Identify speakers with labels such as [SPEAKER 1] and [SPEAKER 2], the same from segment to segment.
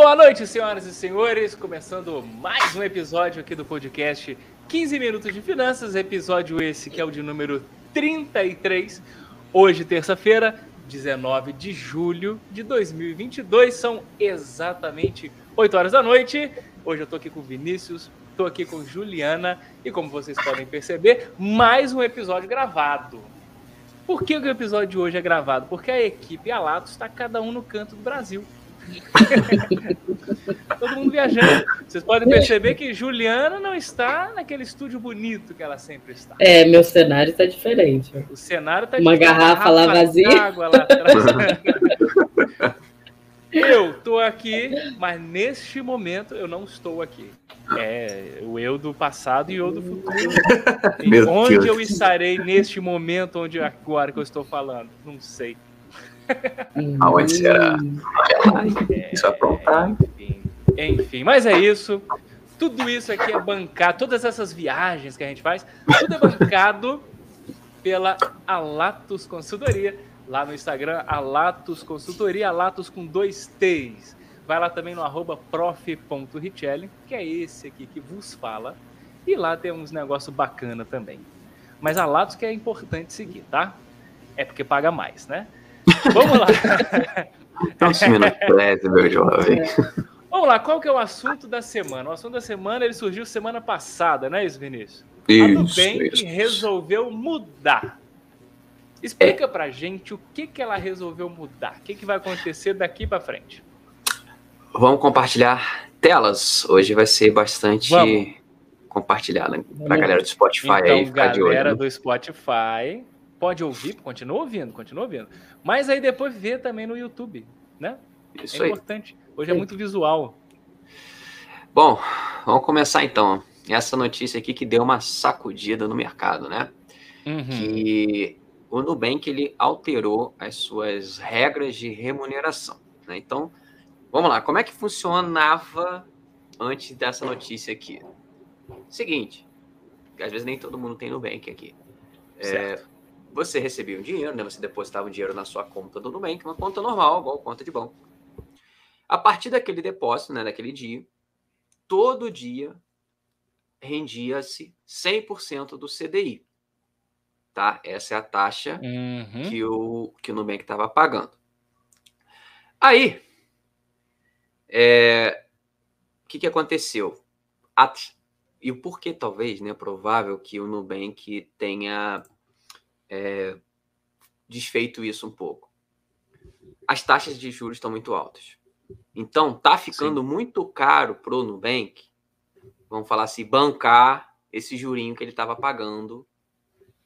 [SPEAKER 1] boa noite, senhoras e senhores. Começando mais um episódio aqui do podcast 15 Minutos de Finanças. Episódio esse que é o de número 33. Hoje, terça-feira, 19 de julho de 2022. São exatamente 8 horas da noite. Hoje eu tô aqui com Vinícius, tô aqui com Juliana e, como vocês podem perceber, mais um episódio gravado. Por que o episódio de hoje é gravado? Porque a equipe Alatos está cada um no canto do Brasil. Todo mundo viajando. Vocês podem perceber que Juliana não está naquele estúdio bonito que ela sempre está.
[SPEAKER 2] É, meu cenário está diferente.
[SPEAKER 1] O cenário está
[SPEAKER 2] Uma garrafa lá vazia.
[SPEAKER 1] Água lá atrás. eu estou aqui, mas neste momento eu não estou aqui. É o eu do passado e o eu do futuro. Onde
[SPEAKER 3] Deus.
[SPEAKER 1] eu estarei neste momento onde agora que eu estou falando? Não sei.
[SPEAKER 3] Aonde será? Isso é aprontar.
[SPEAKER 1] Enfim, enfim, mas é isso. Tudo isso aqui é bancado, todas essas viagens que a gente faz, tudo é bancado pela Alatos Consultoria, lá no Instagram, Alatos Consultoria, Alatos com dois T's. Vai lá também no arroba prof.richelli, que é esse aqui que vos fala. E lá tem uns negócios bacana também. Mas Alatos que é importante seguir, tá? É porque paga mais, né? Vamos lá.
[SPEAKER 3] Não se menospreze, meu jovem.
[SPEAKER 1] Vamos lá, qual que é o assunto da semana? O assunto da semana ele surgiu semana passada, né, isso, Vinícius? A
[SPEAKER 3] Isso,
[SPEAKER 1] Nubank
[SPEAKER 3] isso.
[SPEAKER 1] resolveu mudar. Explica pra gente o que, que ela resolveu mudar. O que, que vai acontecer daqui pra frente.
[SPEAKER 3] Vamos compartilhar telas. Hoje vai ser bastante
[SPEAKER 1] Vamos.
[SPEAKER 3] compartilhada pra galera do Spotify
[SPEAKER 1] então,
[SPEAKER 3] aí ficar de olho.
[SPEAKER 1] galera
[SPEAKER 3] né?
[SPEAKER 1] do Spotify, pode ouvir, continua ouvindo, continua ouvindo. Mas aí depois vê também no YouTube, né?
[SPEAKER 3] Isso
[SPEAKER 1] é
[SPEAKER 3] aí.
[SPEAKER 1] importante. Hoje é muito visual.
[SPEAKER 3] Bom, vamos começar então. Essa notícia aqui que deu uma sacudida no mercado, né?
[SPEAKER 1] Uhum.
[SPEAKER 3] que o Nubank ele alterou as suas regras de remuneração. né? Então, vamos lá, como é que funcionava antes dessa notícia aqui? Seguinte, às vezes nem todo mundo tem Nubank aqui. É,
[SPEAKER 1] Certo.
[SPEAKER 3] Você recebia um dinheiro, né? Você depositava o dinheiro na sua conta do Nubank, uma conta normal, igual conta de banco. A partir daquele depósito, né, daquele dia, todo dia rendia-se 100% do CDI. Tá? Essa é a taxa
[SPEAKER 1] Uhum.
[SPEAKER 3] que o, que o Nubank estava pagando. Aí, é, o que, que aconteceu? E o porquê, talvez, né? Provável que o Nubank tenha é, desfeito isso um pouco. As taxas de juros estão muito altas. Então, tá ficando muito caro pro Nubank, vamos falar assim, bancar esse jurinho que ele estava pagando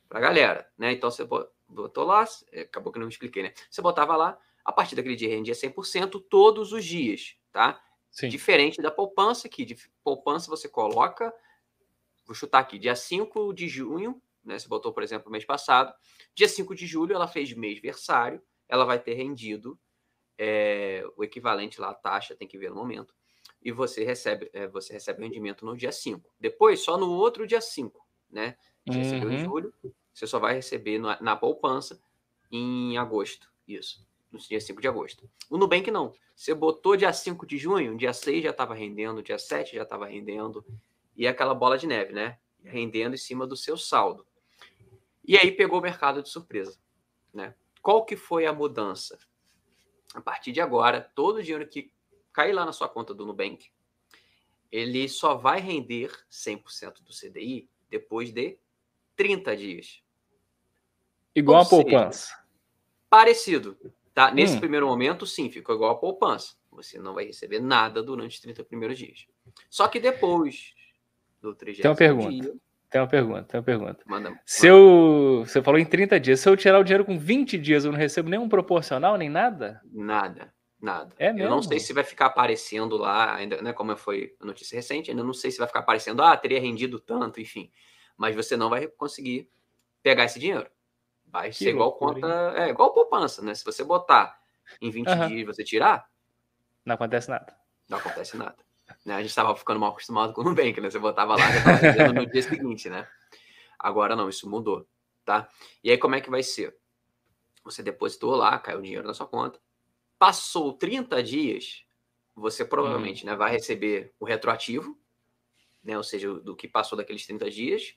[SPEAKER 3] pra galera, né? Então você bo- botou lá, é, acabou que não me expliquei, né? Você botava lá, a partir daquele dia rendia 100% todos os dias, tá?
[SPEAKER 1] Sim.
[SPEAKER 3] Diferente da poupança, que de poupança você coloca, vou chutar aqui, dia 5 de junho, né? Você botou, por exemplo, mês passado, dia 5 de julho ela fez mês versário, ela vai ter rendido é, o equivalente lá, a taxa, tem que ver no momento, e você recebe, é, você recebe o rendimento no dia 5. Depois, só no outro dia 5, né? Você recebeu em
[SPEAKER 1] Uhum.
[SPEAKER 3] julho, você só vai receber na, na poupança em agosto. Isso, no dia 5 de agosto. O Nubank não. Você botou dia 5 de junho, dia 6 já estava rendendo, dia 7 já estava rendendo. E é aquela bola de neve, né? Rendendo em cima do seu saldo. E aí pegou o mercado de surpresa, né? Qual que foi a mudança? A partir de agora, todo o dinheiro que cair lá na sua conta do Nubank, ele só vai render 100% do CDI depois de 30 dias.
[SPEAKER 1] Igual
[SPEAKER 3] Ou
[SPEAKER 1] a
[SPEAKER 3] seja,
[SPEAKER 1] poupança.
[SPEAKER 3] Parecido, tá? Nesse
[SPEAKER 1] Hum.
[SPEAKER 3] primeiro momento, sim, ficou igual a poupança. Você não vai receber nada durante os 30 primeiros dias. Só que depois do 30
[SPEAKER 1] Tem uma pergunta.
[SPEAKER 3] dia,
[SPEAKER 1] Tem uma pergunta, tem uma pergunta.
[SPEAKER 3] manda,
[SPEAKER 1] Se eu, você falou em 30 dias, se eu tirar o dinheiro com 20 dias, eu não recebo nenhum proporcional, nem nada?
[SPEAKER 3] Nada, nada.
[SPEAKER 1] É
[SPEAKER 3] Eu não
[SPEAKER 1] mesmo?
[SPEAKER 3] sei se vai ficar aparecendo lá, ainda, né? Como foi a notícia recente, ainda não sei se vai ficar aparecendo, ah, teria rendido tanto, enfim. Mas você não vai conseguir pegar esse dinheiro. Vai
[SPEAKER 1] Que
[SPEAKER 3] ser igual conta. É igual poupança, né? Se você botar em 20
[SPEAKER 1] Aham.
[SPEAKER 3] dias e você tirar,
[SPEAKER 1] Não acontece nada.
[SPEAKER 3] não acontece nada. Né? A gente estava ficando mal acostumado com o Nubank, né? Você botava lá já tava no dia seguinte, né? Agora não, isso mudou, tá? E aí como é que vai ser? Você depositou lá, caiu o dinheiro na sua conta. Passou 30 dias, você provavelmente né, vai receber o retroativo, né, ou seja, do que passou daqueles 30 dias,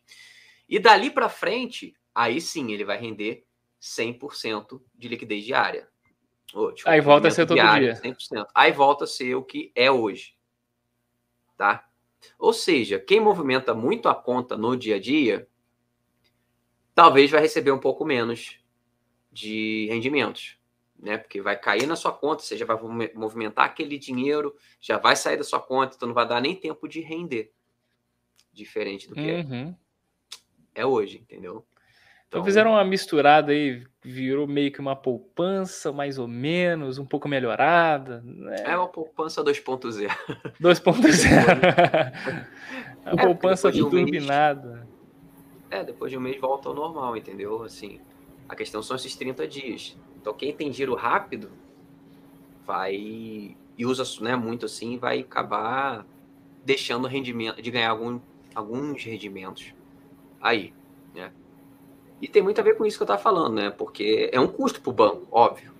[SPEAKER 3] e dali para frente, aí sim ele vai render 100% de liquidez diária.
[SPEAKER 1] Oh, desculpa, aí volta a ser todo diário, dia.
[SPEAKER 3] 100%. Aí volta a ser o que é hoje. Tá? Ou seja, quem movimenta muito a conta no dia a dia, talvez vai receber um pouco menos de rendimentos, né? Porque vai cair na sua conta, você já vai movimentar aquele dinheiro, já vai sair da sua conta, então não vai dar nem tempo de render. Diferente do que uhum. é hoje, entendeu?
[SPEAKER 1] Então, fizeram uma misturada aí, virou meio que uma poupança, mais ou menos, um pouco melhorada. Né?
[SPEAKER 3] É uma poupança 2.0.
[SPEAKER 1] 2.0. a é, poupança de um turbinada. Mês,
[SPEAKER 3] é, depois de um mês volta ao normal, entendeu? Assim, a questão são esses 30 dias. Então quem tem giro rápido vai e usa né, muito assim, vai acabar deixando rendimento, de ganhar algum, alguns rendimentos aí, né? E tem muito a ver com isso que eu estava falando, né? Porque é um custo para o banco, óbvio.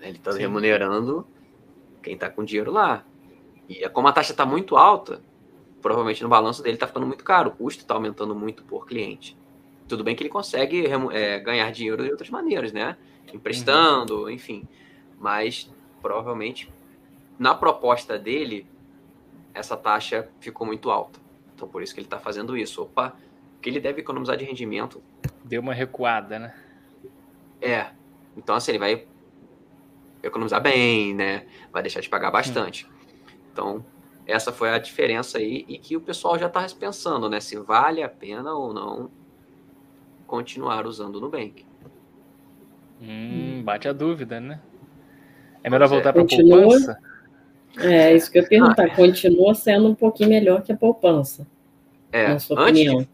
[SPEAKER 3] Ele está remunerando quem está com dinheiro lá. E é como a taxa está muito alta, provavelmente no balanço dele está ficando muito caro, o custo está aumentando muito por cliente. Tudo bem que ele consegue é, ganhar dinheiro de outras maneiras, né? Emprestando, uhum. enfim. Mas provavelmente na proposta dele, essa taxa ficou muito alta. Então por isso que ele está fazendo isso. Opa, que ele deve economizar de rendimento
[SPEAKER 1] Deu uma recuada, né?
[SPEAKER 3] É. Então, assim, ele vai economizar bem, né? Vai deixar de pagar bastante. Hum. Então, essa foi a diferença aí e que o pessoal já está pensando, né? Se vale a pena ou não continuar usando o Nubank.
[SPEAKER 1] Hum, bate a dúvida, né? É melhor voltar para a poupança?
[SPEAKER 2] É, isso que eu ia perguntar. Ah, continua sendo um pouquinho melhor que a poupança.
[SPEAKER 3] É, na sua antes, opinião.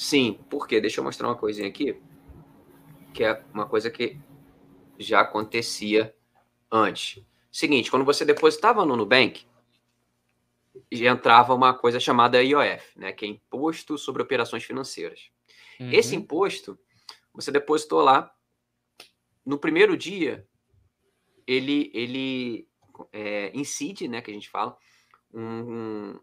[SPEAKER 3] Sim, porque deixa eu mostrar uma coisinha aqui, que é uma coisa que já acontecia antes. Seguinte, quando você depositava no Nubank, entrava uma coisa chamada IOF, né, que é Imposto sobre Operações Financeiras. Uhum. Esse imposto, você depositou lá, no primeiro dia, ele, ele é, incide, né, que a gente fala, um, um,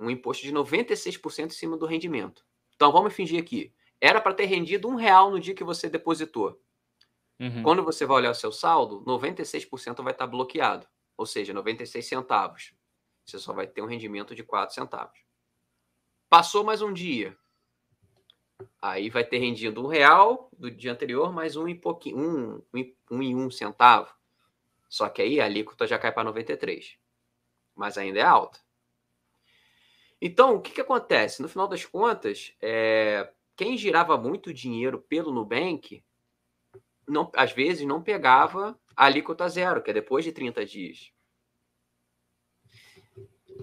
[SPEAKER 3] um imposto de 96% em cima do rendimento. Então vamos fingir aqui. Era para ter rendido um real no dia que você depositou. Uhum. Quando você vai olhar o seu saldo, 96% vai estar bloqueado. Ou seja, 96 centavos. Você só vai ter um rendimento de 4 centavos. Passou mais um dia. Aí vai ter rendido um real do dia anterior, mais um e pouquinho, um, um, um e um centavo. Só que aí a alíquota já cai para 93. Mas ainda é alta. Então, o que, que acontece? No final das contas, é, quem girava muito dinheiro pelo Nubank, não, às vezes não pegava a alíquota zero, que é depois de 30 dias.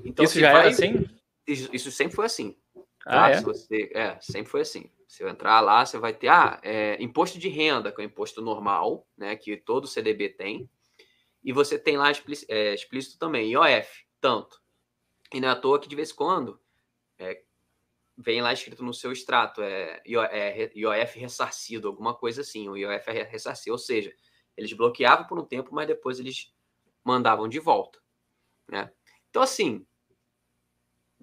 [SPEAKER 1] Então, isso já vai, era assim?
[SPEAKER 3] Isso, isso, sempre foi assim. Ah, tá? é? Você, é, sempre foi assim. Se eu entrar lá, você vai ter ah, é, imposto de renda, que é o imposto normal, né, que todo CDB tem. E você tem lá explícito, é, explícito também, IOF, tanto. E não é à toa que de vez em quando é, vem lá escrito no seu extrato, é, é IOF ressarcido, alguma coisa assim, o IOF é ressarcido, ou seja, eles bloqueavam por um tempo, mas depois eles mandavam de volta. Né? Então, assim,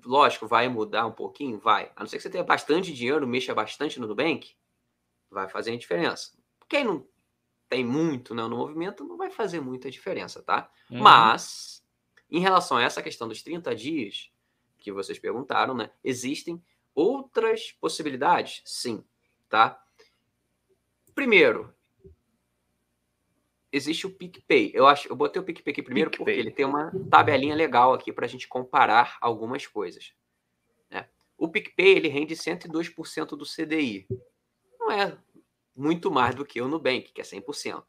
[SPEAKER 3] lógico, vai mudar um pouquinho? Vai. A não ser que você tenha bastante dinheiro, mexa bastante no Nubank, vai fazer a diferença. Quem não tem muito né, no movimento, não vai fazer muita diferença, tá? Uhum. Mas em relação a essa questão dos 30 dias que vocês perguntaram, né? Existem outras possibilidades? Sim, tá? Primeiro, existe o PicPay. Eu acho, eu botei o PicPay aqui primeiro PicPay. porque ele tem uma tabelinha legal aqui para a gente comparar algumas coisas. Né? O PicPay ele rende 102% do CDI. Não é muito mais do que o Nubank, que é 100%.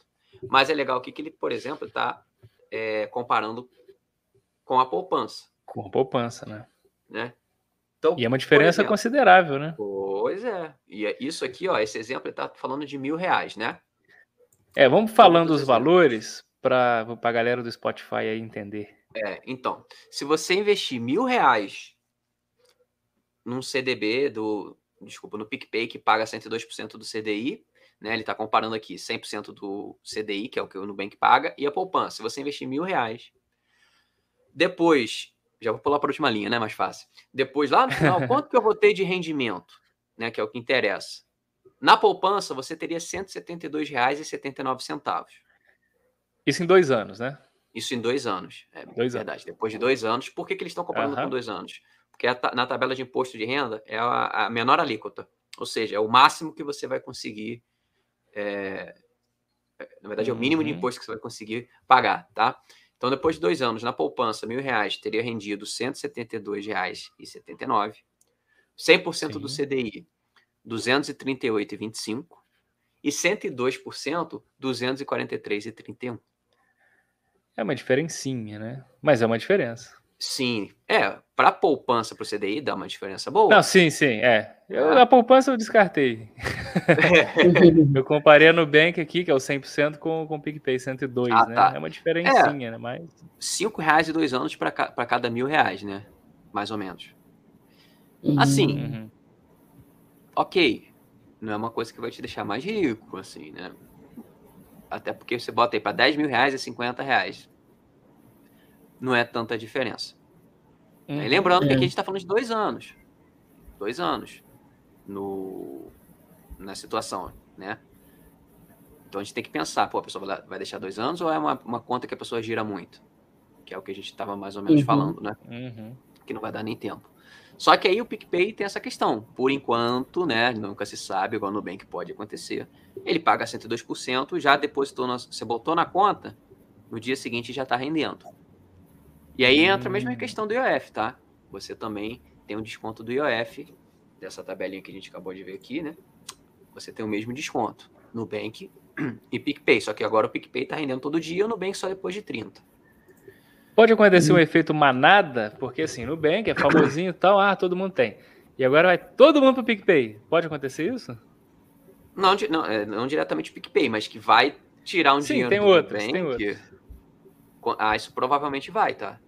[SPEAKER 3] Mas é legal aqui que ele, por exemplo, está é, comparando com a poupança.
[SPEAKER 1] Com a poupança, né?
[SPEAKER 3] né?
[SPEAKER 1] Então, e é uma diferença exemplo, considerável, né?
[SPEAKER 3] Pois é. E é isso aqui, ó, esse exemplo está falando de mil reais, né?
[SPEAKER 1] É, vamos falando os valores para a galera do Spotify aí entender.
[SPEAKER 3] É, então, se você investir mil reais num CDB do, desculpa, no PicPay que paga 102% do CDI, né? Ele está comparando aqui 100% do CDI, que é o que o Nubank paga, e a poupança. Se você investir mil reais, Depois, já vou pular para a última linha, né? Mais fácil. Depois, lá no final, quanto que eu vou ter de rendimento? Né, que é o que interessa. Na poupança, você teria R$ 172,79.
[SPEAKER 1] Isso em dois anos, né?
[SPEAKER 3] Isso em dois anos. É
[SPEAKER 1] dois
[SPEAKER 3] verdade.
[SPEAKER 1] Anos.
[SPEAKER 3] Depois de dois anos. Por que, que eles estão comparando uhum. com dois anos? Porque na tabela de imposto de renda é a, a, menor alíquota. Ou seja, é o máximo que você vai conseguir. É, na verdade, é o mínimo de uhum. imposto que você vai conseguir pagar, tá? Então, depois de dois anos, na poupança, mil reais teria rendido R$ 172,79. 100% Sim. do CDI, 238,25. E 102%, 243,31.
[SPEAKER 1] É uma diferencinha, né? Mas é uma diferença.
[SPEAKER 3] Sim, é, para poupança para o CDI dá uma diferença boa.
[SPEAKER 1] Não, sim, sim, é. Eu, ah. A poupança eu descartei. eu comparei a Nubank aqui, que é o 100%, com, com o PicPay 102, ah, né? Tá. É uma diferencinha, é, né? Mas...
[SPEAKER 3] Cinco reais e dois anos para cada mil reais, né? Mais ou menos. Assim, uhum. ok, não é uma coisa que vai te deixar mais rico, assim, né? Até porque você bota aí para 10 mil reais e 50 reais. Não é tanta diferença. Uhum, lembrando é. que aqui a gente está falando de dois anos. Dois anos no, na situação, né? Então a gente tem que pensar, pô, a pessoa vai deixar dois anos ou é uma, uma conta que a pessoa gira muito? Que é o que a gente estava mais ou menos uhum. falando, né?
[SPEAKER 1] Uhum.
[SPEAKER 3] Que não vai dar nem tempo. Só que aí o PicPay tem essa questão. Por enquanto, né? Nunca se sabe, igual no Nubank pode acontecer. Ele paga 102%, já depositou, na, você botou na conta, no dia seguinte já está rendendo. E aí entra a mesma hum. questão do IOF, tá? Você também tem um desconto do IOF, dessa tabelinha que a gente acabou de ver aqui, né? Você tem o mesmo desconto. Nubank e PicPay. Só que agora o PicPay está rendendo todo dia, o Nubank só depois de 30.
[SPEAKER 1] Pode acontecer um efeito manada, porque assim, no Nubank é famosinho e tal, ah, todo mundo tem. E agora vai todo mundo pro PicPay. Pode acontecer isso?
[SPEAKER 3] Não, não, é, não diretamente PicPay, mas que vai tirar um
[SPEAKER 1] Sim,
[SPEAKER 3] dinheiro
[SPEAKER 1] tem
[SPEAKER 3] do
[SPEAKER 1] outros, Nubank. Tem outros.
[SPEAKER 3] Ah, isso provavelmente vai, tá?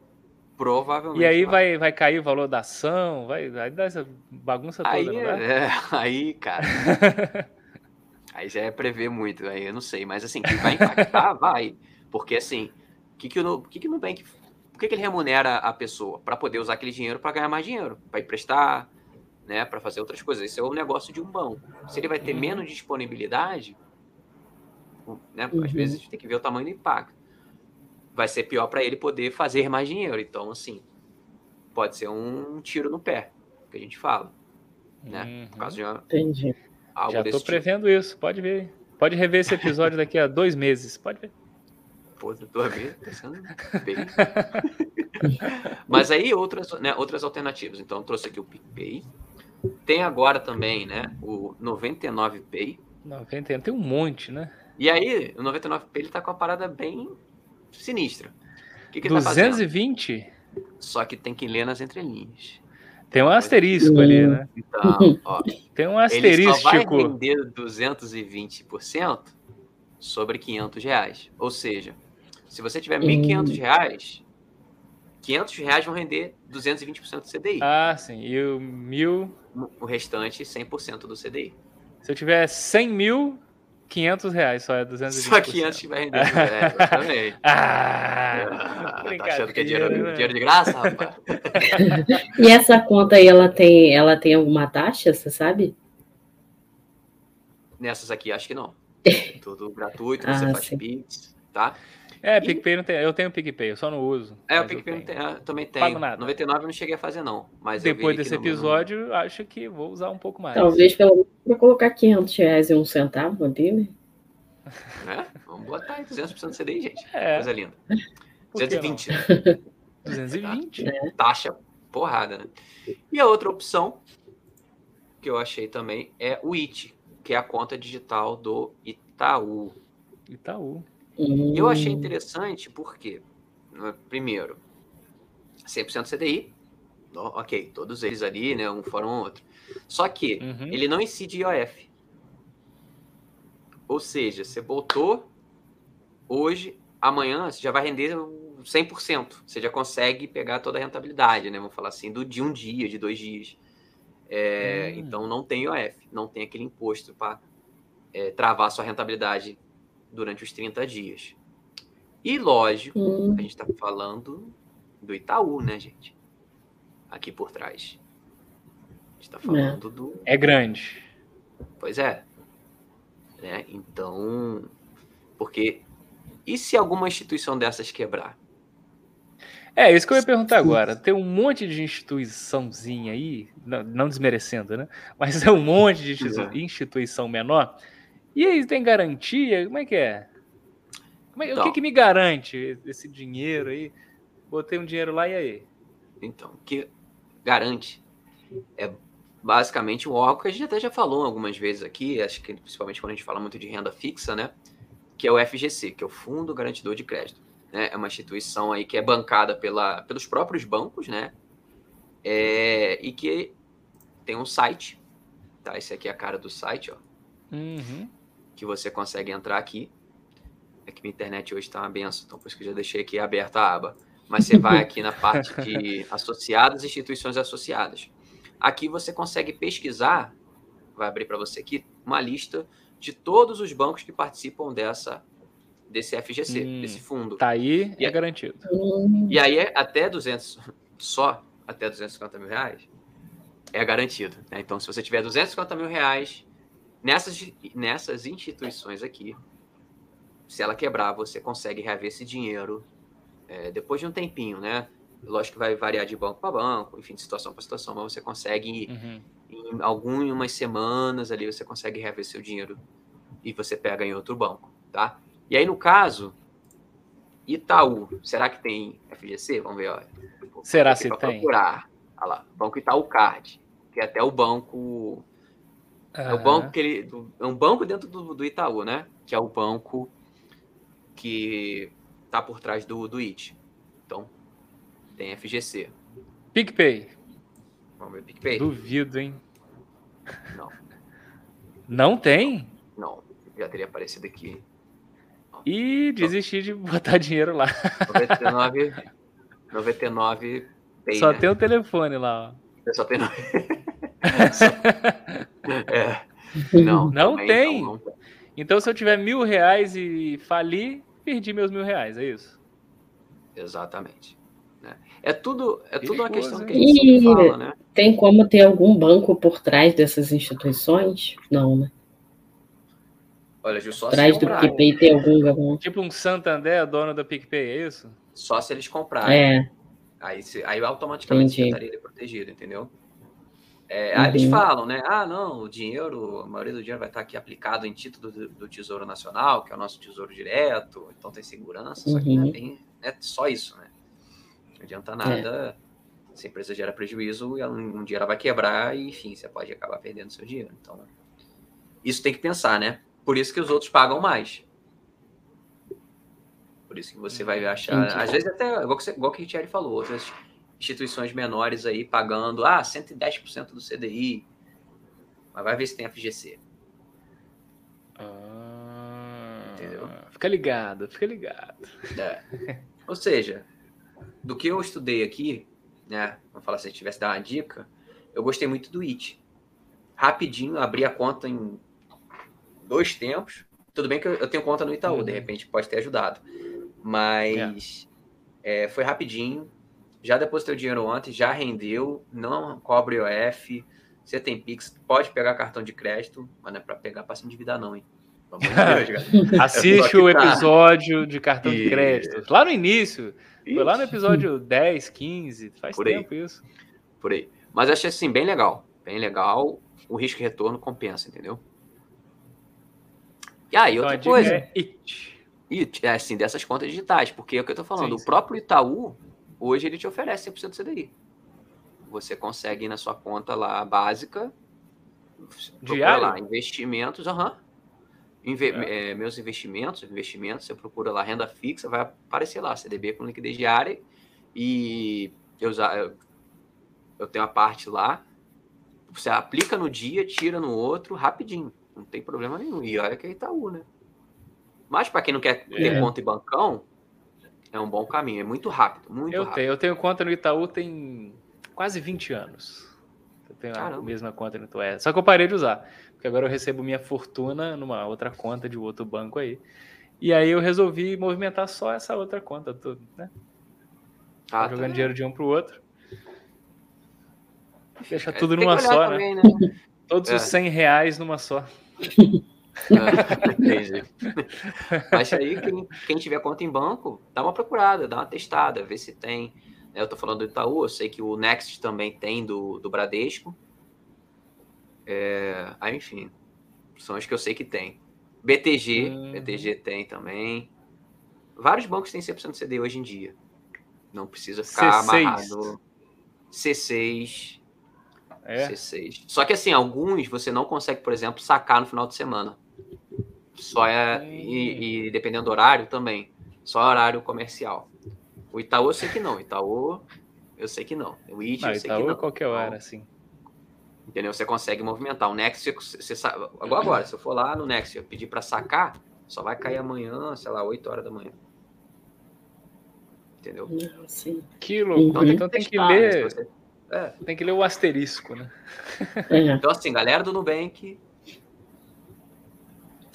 [SPEAKER 3] Provavelmente.
[SPEAKER 1] E aí vai. vai, cair o valor da ação, vai, vai dar essa bagunça toda,
[SPEAKER 3] aí,
[SPEAKER 1] não
[SPEAKER 3] é, aí, cara. aí já é prever muito, aí eu não sei, mas assim, que vai impactar, vai. Porque assim, o que, que, o, que, que o Nubank por que, que ele remunera a pessoa? Para poder usar aquele dinheiro para ganhar mais dinheiro, para emprestar, né, para fazer outras coisas. Esse é o negócio de um banco. Se ele vai ter menos disponibilidade, né, uhum. às vezes tem que ver o tamanho do impacto. Vai ser pior para ele poder fazer mais dinheiro. Então, assim, pode ser um tiro no pé, que a gente fala. Né? Uhum. Por causa de uma,
[SPEAKER 2] Entendi.
[SPEAKER 1] Algo Já estou tipo. prevendo isso, pode ver. Pode rever esse episódio daqui a dois meses, pode ver
[SPEAKER 3] pô, vida tá sendo bem. Mas aí outras, né, outras alternativas. Então, trouxe aqui o PicPay. Tem agora também, né, o 99Pay.
[SPEAKER 1] 90, tem um monte, né?
[SPEAKER 3] E aí, o 99Pay ele tá com uma parada bem sinistra.
[SPEAKER 1] O que, que 220? Tá
[SPEAKER 3] Só que tem que ler nas entrelinhas.
[SPEAKER 1] Tem um asterisco ali, né?
[SPEAKER 3] Então, ó,
[SPEAKER 1] tem um asterisco. Ele só vai
[SPEAKER 3] vender 220% sobre 500 reais. Ou seja, se você tiver 1.500 reais, 500 reais vão render 220% do CDI.
[SPEAKER 1] Ah, sim. E o mil...
[SPEAKER 3] O restante, 100% do CDI.
[SPEAKER 1] Se eu tiver 100 mil, 500 reais só é 220%.
[SPEAKER 3] Só 500 vai render. É, exatamente.
[SPEAKER 1] ah,
[SPEAKER 3] tá achando que é dinheiro, né? dinheiro de graça, rapaz?
[SPEAKER 2] e essa conta aí, ela tem, ela tem alguma taxa, você sabe?
[SPEAKER 3] Nessas aqui, acho que não. Tudo gratuito, você ah, faz sim. Pix, tá?
[SPEAKER 1] É, PicPay não tem. Eu tenho PicPay, eu só não uso.
[SPEAKER 3] É, o PicPay não tem, eu também tem. Pago nada. 99 eu não cheguei a fazer, não. Mas
[SPEAKER 1] Depois desse episódio, meu... acho que vou usar um pouco mais.
[SPEAKER 2] Talvez pelo para colocar 500 reais e um centavo ali, né?
[SPEAKER 3] É, vamos botar aí 200% do CDI, gente. É. Coisa linda. 220.
[SPEAKER 1] 220?
[SPEAKER 3] É. Taxa porrada, né? E a outra opção que eu achei também é o IT, que é a conta digital do Itaú.
[SPEAKER 1] Itaú.
[SPEAKER 3] Hum. Eu achei interessante porque, né, primeiro, 100% CDI, ok, todos eles ali, né, um fora um outro. Só que uhum. ele não incide IOF. Ou seja, você botou hoje, amanhã você já vai render 100%. Você já consegue pegar toda a rentabilidade, né? Vamos falar assim, do, de um dia, de dois dias. É, hum. Então não tem IOF, não tem aquele imposto para é, travar sua rentabilidade durante os 30 dias. E lógico, hum. a gente está falando do Itaú, né, gente? Aqui por trás. A gente está falando é. do.
[SPEAKER 1] É grande.
[SPEAKER 3] Pois é. Né? Então, porque e se alguma instituição dessas quebrar?
[SPEAKER 1] É, isso que eu ia perguntar agora. Tem um monte de instituiçãozinha aí, não, não desmerecendo, né? Mas é um monte de instituição, instituição menor. E aí tem garantia? Como é que é? Como é então, o que, que me garante esse dinheiro aí? Botei um dinheiro lá e aí?
[SPEAKER 3] Então, o que garante é basicamente um órgão que a gente até já falou algumas vezes aqui, acho que principalmente quando a gente fala muito de renda fixa, né? Que é o FGC, que é o Fundo Garantidor de Crédito. Né? É uma instituição aí que é bancada pela, pelos próprios bancos, né? É, e que tem um site, tá? Esse aqui é a cara do site, ó.
[SPEAKER 1] Uhum.
[SPEAKER 3] Que você consegue entrar aqui. É que minha internet hoje está uma benção, então por isso que eu já deixei aqui aberta a aba. Mas você vai aqui na parte de associados, instituições associadas. Aqui você consegue pesquisar, vai abrir para você aqui, uma lista de todos os bancos que participam dessa desse FGC, hum, desse fundo.
[SPEAKER 1] Tá aí, e é, é garantido.
[SPEAKER 3] E aí é até 200, só até 250 mil reais, é garantido. Né? Então, se você tiver 250 mil reais nessas, nessas instituições aqui, se ela quebrar, você consegue reaver esse dinheiro é, depois de um tempinho, né? Lógico que vai variar de banco para banco, enfim, de situação para situação, mas você consegue, uhum. em algumas semanas ali, você consegue reaver seu dinheiro e você pega em outro banco, tá? E aí, no caso, Itaú, será que tem FGC? Vamos ver, olha.
[SPEAKER 1] Será se tem?
[SPEAKER 3] procurar. Olha lá, Banco Itaú Card, que é até o banco... Uhum. É o banco que ele... É um banco dentro do, do Itaú, né? Que é o banco que tá por trás do, do IT. Então, tem FGC.
[SPEAKER 1] PicPay.
[SPEAKER 3] Vamos ver PicPay.
[SPEAKER 1] Duvido, hein?
[SPEAKER 3] Não.
[SPEAKER 1] Não tem?
[SPEAKER 3] Não. Já teria aparecido aqui.
[SPEAKER 1] E desisti de botar dinheiro lá.
[SPEAKER 3] 99. 99
[SPEAKER 1] Pay, Só né? tem o telefone lá,
[SPEAKER 3] ó. Só tem. Só... é. Não,
[SPEAKER 1] não tem. Não, não Então, se eu tiver mil reais e falir, perdi meus mil reais, é isso?
[SPEAKER 3] Exatamente. É tudo, é tudo uma questão que a gente
[SPEAKER 2] e fala, né? Tem como ter algum banco por trás dessas instituições? Não, né?
[SPEAKER 3] Olha, Gil, só
[SPEAKER 2] Atrás do PicPay tem algum.
[SPEAKER 1] Tipo um Santander, dono da PicPay, é isso?
[SPEAKER 3] Só se eles comprarem.
[SPEAKER 2] É.
[SPEAKER 3] Aí, se, aí automaticamente você estaria protegido, entendeu? É, uhum. Aí eles falam, né? Ah, não, o dinheiro, a maioria do dinheiro vai estar aqui aplicado em título do, do Tesouro Nacional, que é o nosso tesouro direto, então tem segurança, uhum. só que não é, uhum. bem, é só isso, né? Não adianta nada. É. Se a empresa gera prejuízo, um dia ela vai quebrar e, enfim, você pode acabar perdendo seu dinheiro. Então, isso tem que pensar, né? Por isso que os outros pagam mais. Por isso que você vai achar. Entendi. Às vezes, até, igual que, igual que a Thierry falou, outras instituições menores aí pagando ah, 110% do CDI. Mas vai ver se tem FGC.
[SPEAKER 1] Ah, Entendeu? Fica ligado, fica ligado.
[SPEAKER 3] É. Ou seja, do que eu estudei aqui, né? Vamos falar se a gente tivesse dar uma dica, eu gostei muito do IT. Rapidinho, abri a conta em dois tempos. Tudo bem que eu, tenho conta no Itaú, uhum. de repente pode ter ajudado. Mas é. É, foi rapidinho. Já depositei o dinheiro ontem, já rendeu, não cobre OF. Você tem Pix, pode pegar cartão de crédito, mas não é para pegar para se endividar, não, hein?
[SPEAKER 1] Assiste o tá. episódio de cartão de crédito. Lá no início, foi lá no episódio 10, 15, faz Por tempo aí. isso.
[SPEAKER 3] Por aí. Mas achei assim, bem legal. Bem legal. O risco e retorno compensa, entendeu? E aí, então, outra coisa. É
[SPEAKER 1] it.
[SPEAKER 3] It, é assim, dessas contas digitais, porque é o que eu tô falando. Sim, o sim. próprio Itaú, hoje, ele te oferece 100% do CDI. Você consegue ir na sua conta lá básica,
[SPEAKER 1] Diário?
[SPEAKER 3] lá investimentos, aham. Uhum Inve é. É, meus investimentos, investimentos, você procura lá renda fixa, vai aparecer lá, CDB com liquidez diária e eu, eu, eu tenho a parte lá, você aplica no dia, tira no outro, rapidinho, não tem problema nenhum. E olha que é Itaú, né? Mas para quem não quer ter é. conta em bancão, é um bom caminho, é muito rápido, muito
[SPEAKER 1] eu
[SPEAKER 3] rápido.
[SPEAKER 1] Tenho, eu tenho conta no Itaú tem quase 20 anos. Eu tenho Caramba. a mesma conta no Itaú. Só que eu parei de usar porque agora eu recebo minha fortuna numa outra conta de outro banco aí. E aí eu resolvi movimentar só essa outra conta, tudo, né? tá, tá jogando dinheiro de um para o outro. Deixa tudo numa só, né?
[SPEAKER 3] também, né?
[SPEAKER 1] Todos
[SPEAKER 3] É.
[SPEAKER 1] os 100 reais numa só.
[SPEAKER 3] É, entendi. Mas aí, quem, quem tiver conta em banco, dá uma procurada, dá uma testada, vê se tem. Eu tô falando do Itaú, eu sei que o Next também tem do, do Bradesco. É, aí, enfim, são os que eu sei que tem. BTG,
[SPEAKER 1] Uhum.
[SPEAKER 3] BTG tem também. Vários bancos têm 100% CD hoje em dia. Não precisa ficar
[SPEAKER 1] C6.
[SPEAKER 3] amarrado. C6,
[SPEAKER 1] É.
[SPEAKER 3] C6. Só que assim, alguns você não consegue, por exemplo, sacar no final de semana. Só é. E, e dependendo do horário também. Só horário comercial. O Itaú eu sei que não. O Itaú eu sei que não. O IT
[SPEAKER 1] Não,
[SPEAKER 3] eu sei que
[SPEAKER 1] Itaú
[SPEAKER 3] não.
[SPEAKER 1] é qualquer hora, assim.
[SPEAKER 3] Entendeu? Você consegue movimentar. O Next, você, você sabe. Agora, agora, se eu for lá no Next e eu pedir para sacar, só vai cair amanhã, sei lá, 8 horas da manhã. Entendeu?
[SPEAKER 2] Não, sim.
[SPEAKER 1] Que loucura.
[SPEAKER 2] Uhum.
[SPEAKER 1] Então tem que
[SPEAKER 3] né?
[SPEAKER 1] Ler,
[SPEAKER 3] você- É.
[SPEAKER 1] tem que ler o asterisco, né?
[SPEAKER 2] É.
[SPEAKER 3] Então, assim, galera do Nubank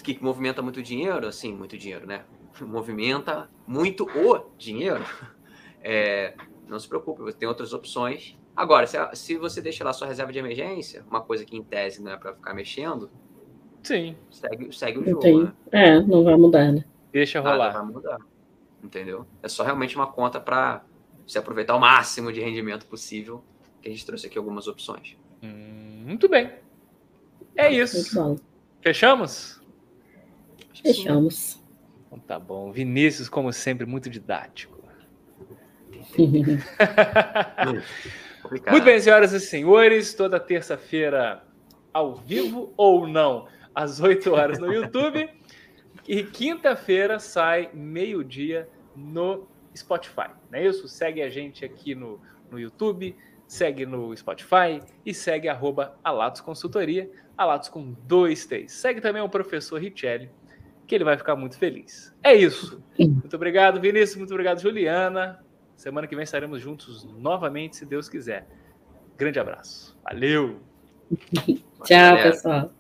[SPEAKER 3] que movimenta muito dinheiro, assim, muito dinheiro, né? Movimenta muito o dinheiro. É, não se preocupe, você tem outras opções. Agora, se, se você deixa lá sua reserva de emergência, uma coisa que em tese não é para ficar mexendo,
[SPEAKER 1] Sim.
[SPEAKER 3] segue, segue o jogo, né?
[SPEAKER 2] É, não vai mudar, né?
[SPEAKER 1] Deixa
[SPEAKER 3] Nada
[SPEAKER 1] rolar.
[SPEAKER 3] vai mudar. Entendeu? É só realmente uma conta para você aproveitar o máximo de rendimento possível. Que a gente trouxe aqui algumas opções.
[SPEAKER 1] Hum, muito bem. É isso. Fechamos?
[SPEAKER 2] Fechamos.
[SPEAKER 1] Então tá bom. Vinícius, como sempre, muito didático.
[SPEAKER 3] Complicado.
[SPEAKER 1] Muito bem, senhoras e senhores, toda terça-feira, ao vivo ou não, às 8 horas no YouTube. E quinta-feira sai meio-dia no Spotify. Não é isso? Segue a gente aqui no, no YouTube, segue no Spotify e segue arroba Alatos Consultoria, Alatos com dois T's. Segue também o professor Richelli, que ele vai ficar muito feliz. É isso. Muito obrigado, Vinícius. Muito obrigado, Juliana. Semana que vem estaremos juntos novamente, se Deus quiser. Grande abraço. Valeu!
[SPEAKER 2] Tchau,
[SPEAKER 3] Valeu.
[SPEAKER 2] pessoal.